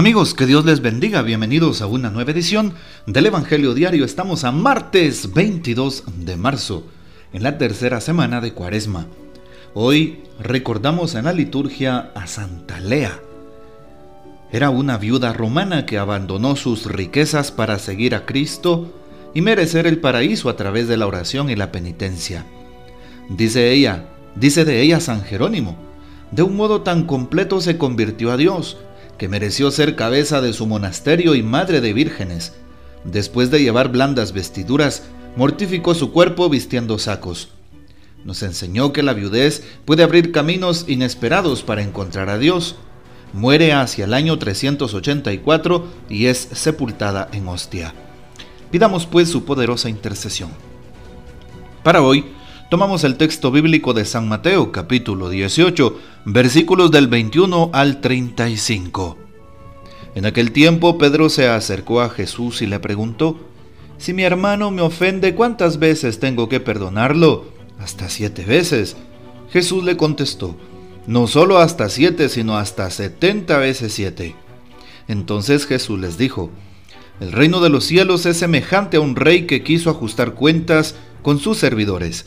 Amigos, que Dios les bendiga. Bienvenidos a una nueva edición del Evangelio Diario. Estamos a martes 22 de marzo, en la tercera semana de Cuaresma. Hoy recordamos en la liturgia a Santa Lea. Era una viuda romana que abandonó sus riquezas para seguir a Cristo y merecer el paraíso a través de la oración y la penitencia. Dice ella, dice de ella San Jerónimo, de un modo tan completo se convirtió a Dios que mereció ser cabeza de su monasterio y madre de vírgenes. Después de llevar blandas vestiduras, mortificó su cuerpo vistiendo sacos. Nos enseñó que la viudez puede abrir caminos inesperados para encontrar a Dios. Muere hacia el año 384 y es sepultada en Ostia. Pidamos pues su poderosa intercesión. Para hoy, tomamos el texto bíblico de San Mateo capítulo 18, versículos del 21 al 35. En aquel tiempo Pedro se acercó a Jesús y le preguntó, Si mi hermano me ofende, ¿cuántas veces tengo que perdonarlo? Hasta siete veces. Jesús le contestó, No solo hasta siete, sino hasta setenta veces siete. Entonces Jesús les dijo, El reino de los cielos es semejante a un rey que quiso ajustar cuentas con sus servidores.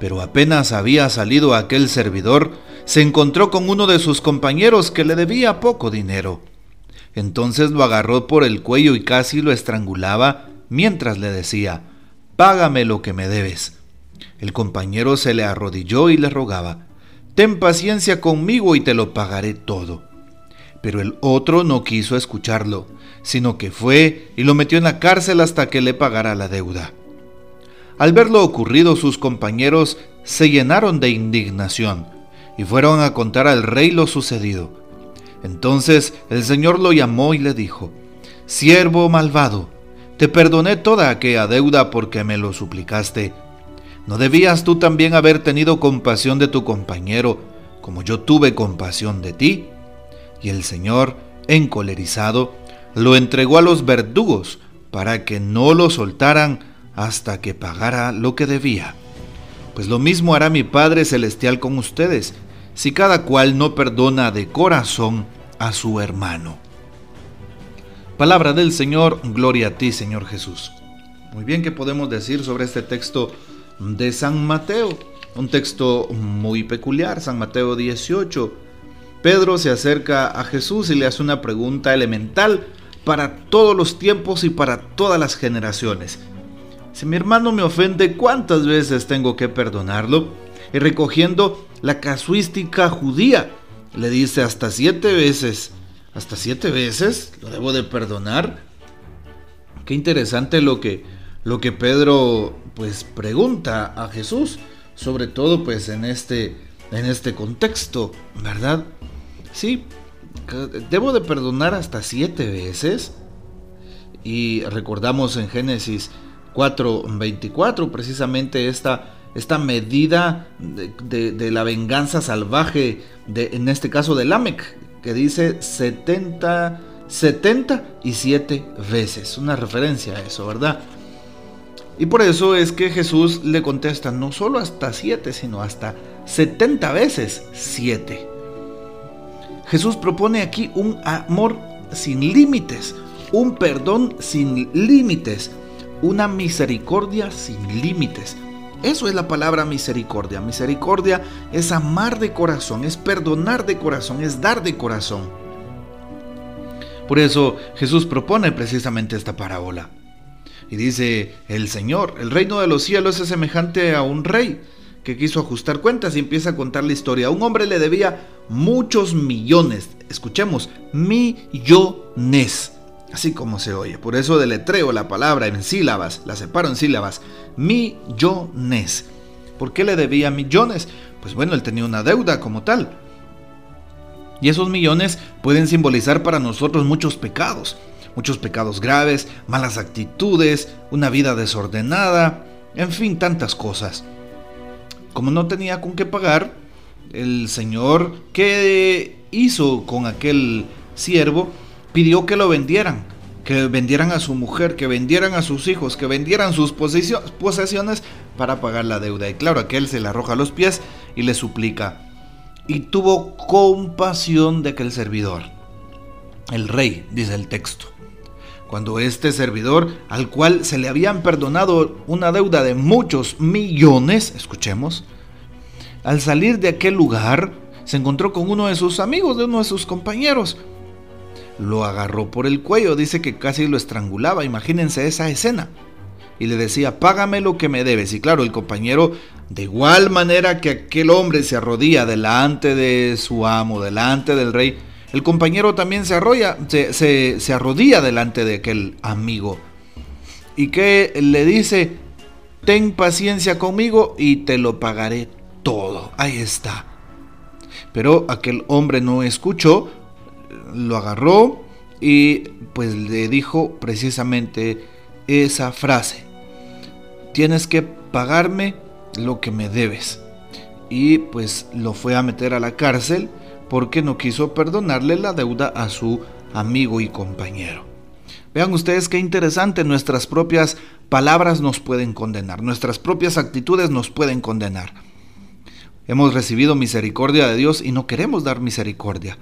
Pero apenas había salido aquel servidor, se encontró con uno de sus compañeros que le debía poco dinero. Entonces lo agarró por el cuello y casi lo estrangulaba mientras le decía, Págame lo que me debes. El compañero se le arrodilló y le rogaba, Ten paciencia conmigo y te lo pagaré todo. Pero el otro no quiso escucharlo, sino que fue y lo metió en la cárcel hasta que le pagara la deuda. Al ver lo ocurrido, sus compañeros se llenaron de indignación y fueron a contar al rey lo sucedido. Entonces el Señor lo llamó y le dijo, Siervo malvado, te perdoné toda aquella deuda porque me lo suplicaste. ¿No debías tú también haber tenido compasión de tu compañero, como yo tuve compasión de ti? Y el Señor, encolerizado, lo entregó a los verdugos para que no lo soltaran hasta que pagara lo que debía. Pues lo mismo hará mi Padre Celestial con ustedes, si cada cual no perdona de corazón a su hermano. Palabra del Señor, gloria a ti Señor Jesús. Muy bien, ¿qué podemos decir sobre este texto de San Mateo? Un texto muy peculiar, San Mateo 18. Pedro se acerca a Jesús y le hace una pregunta elemental para todos los tiempos y para todas las generaciones. Si mi hermano me ofende, ¿cuántas veces tengo que perdonarlo? Y recogiendo la casuística judía, le dice hasta siete veces. ¿Hasta siete veces? ¿Lo debo de perdonar? Qué interesante lo que, lo que Pedro pues pregunta a Jesús, sobre todo pues en este, en este contexto, ¿verdad? Sí, debo de perdonar hasta siete veces. Y recordamos en Génesis 4.24, precisamente esta, esta medida de, la venganza salvaje, de, en este caso de Lamec, que dice 70, 77 veces, una referencia a eso, ¿verdad? Y por eso es que Jesús le contesta no solo hasta 7, sino hasta 70 veces 7. Jesús propone aquí un amor sin límites, un perdón sin límites, una misericordia sin límites. Eso es la palabra misericordia. Misericordia es amar de corazón, es perdonar de corazón, es dar de corazón. Por eso Jesús propone precisamente esta parábola. Y dice el Señor, el reino de los cielos es semejante a un rey que quiso ajustar cuentas y empieza a contar la historia. Un hombre le debía muchos millones, escuchemos, millones así como se oye. Por eso deletreo la palabra en sílabas, la separo en sílabas. Millones. ¿Por qué le debía millones? Pues bueno, él tenía una deuda como tal. Y esos millones pueden simbolizar para nosotros muchos pecados, muchos pecados graves, malas actitudes, una vida desordenada, en fin, tantas cosas. Como no tenía con qué pagar, el Señor, ¿qué hizo con aquel siervo? Pidió que lo vendieran, que vendieran a su mujer, que vendieran a sus hijos, que vendieran sus posesiones para pagar la deuda. Y claro, aquel se le arroja a los pies y le suplica. Y tuvo compasión de aquel servidor. El rey, dice el texto. Cuando este servidor, al cual se le habían perdonado una deuda de muchos millones, escuchemos, al salir de aquel lugar, se encontró con uno de sus amigos, de uno de sus compañeros. Lo agarró por el cuello, dice que casi lo estrangulaba, imagínense esa escena. Y le decía, págame lo que me debes. Y claro, el compañero, de igual manera que aquel hombre se arrodilla delante de su amo, delante del rey, el compañero también se, arrolla, se, se arrodilla delante de aquel amigo. Y que le dice, ten paciencia conmigo y te lo pagaré todo. Ahí está. Pero aquel hombre no escuchó, lo agarró y pues le dijo precisamente esa frase. Tienes que pagarme lo que me debes. Y pues lo fue a meter a la cárcel porque no quiso perdonarle la deuda a su amigo y compañero. Vean ustedes qué interesante, nuestras propias palabras nos pueden condenar, nuestras propias actitudes nos pueden condenar. Hemos recibido misericordia de Dios y no queremos dar misericordia.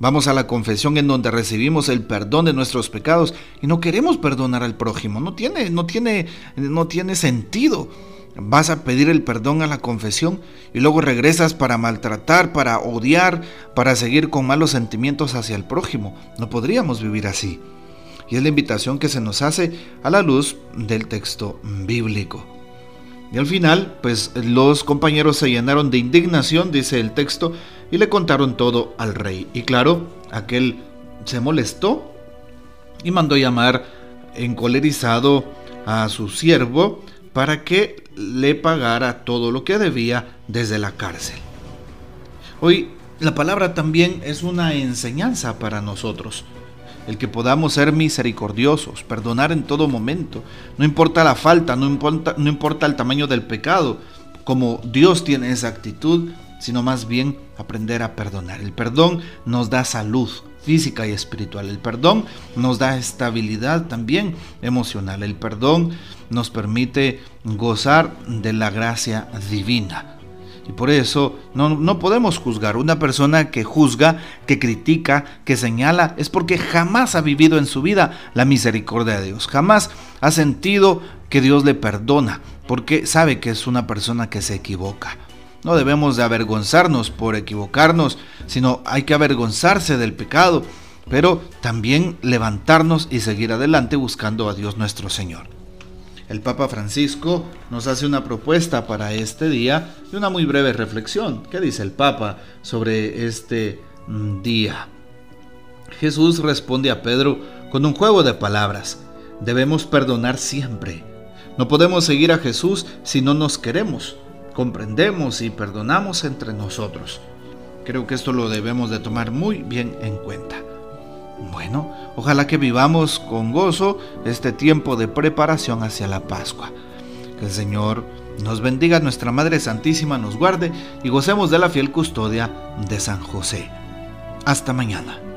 Vamos a la confesión en donde recibimos el perdón de nuestros pecados y no queremos perdonar al prójimo. No tiene, no tiene, no tiene sentido. Vas a pedir el perdón a la confesión y luego regresas para maltratar, para odiar, para seguir con malos sentimientos hacia el prójimo. No podríamos vivir así. Y es la invitación que se nos hace a la luz del texto bíblico. Y al final, pues los compañeros se llenaron de indignación, dice el texto, y le contaron todo al rey. Y claro, aquel se molestó y mandó llamar encolerizado a su siervo para que le pagara todo lo que debía desde la cárcel. Hoy la palabra también es una enseñanza para nosotros el que podamos ser misericordiosos, perdonar en todo momento. No importa la falta, no importa, no importa el tamaño del pecado, como Dios tiene esa actitud, sino más bien aprender a perdonar. El perdón nos da salud física y espiritual. El perdón nos da estabilidad también emocional. El perdón nos permite gozar de la gracia divina. Y por eso no, podemos juzgar. Una persona que juzga, que critica, que señala, es porque jamás ha vivido en su vida la misericordia de Dios. Jamás ha sentido que Dios le perdona, porque sabe que es una persona que se equivoca. No debemos de avergonzarnos por equivocarnos, sino hay que avergonzarse del pecado, pero también levantarnos y seguir adelante buscando a Dios nuestro Señor el Papa Francisco nos hace una propuesta para este día y una muy breve reflexión. ¿Qué dice el Papa sobre este mm, día? Jesús responde a Pedro con un juego de palabras. Debemos perdonar siempre. No podemos seguir a Jesús si no nos queremos, comprendemos y perdonamos entre nosotros. Creo que esto lo debemos de tomar muy bien en cuenta. Bueno, ojalá que vivamos con gozo este tiempo de preparación hacia la Pascua. Que el Señor nos bendiga, nuestra Madre Santísima nos guarde y gocemos de la fiel custodia de San José. Hasta mañana.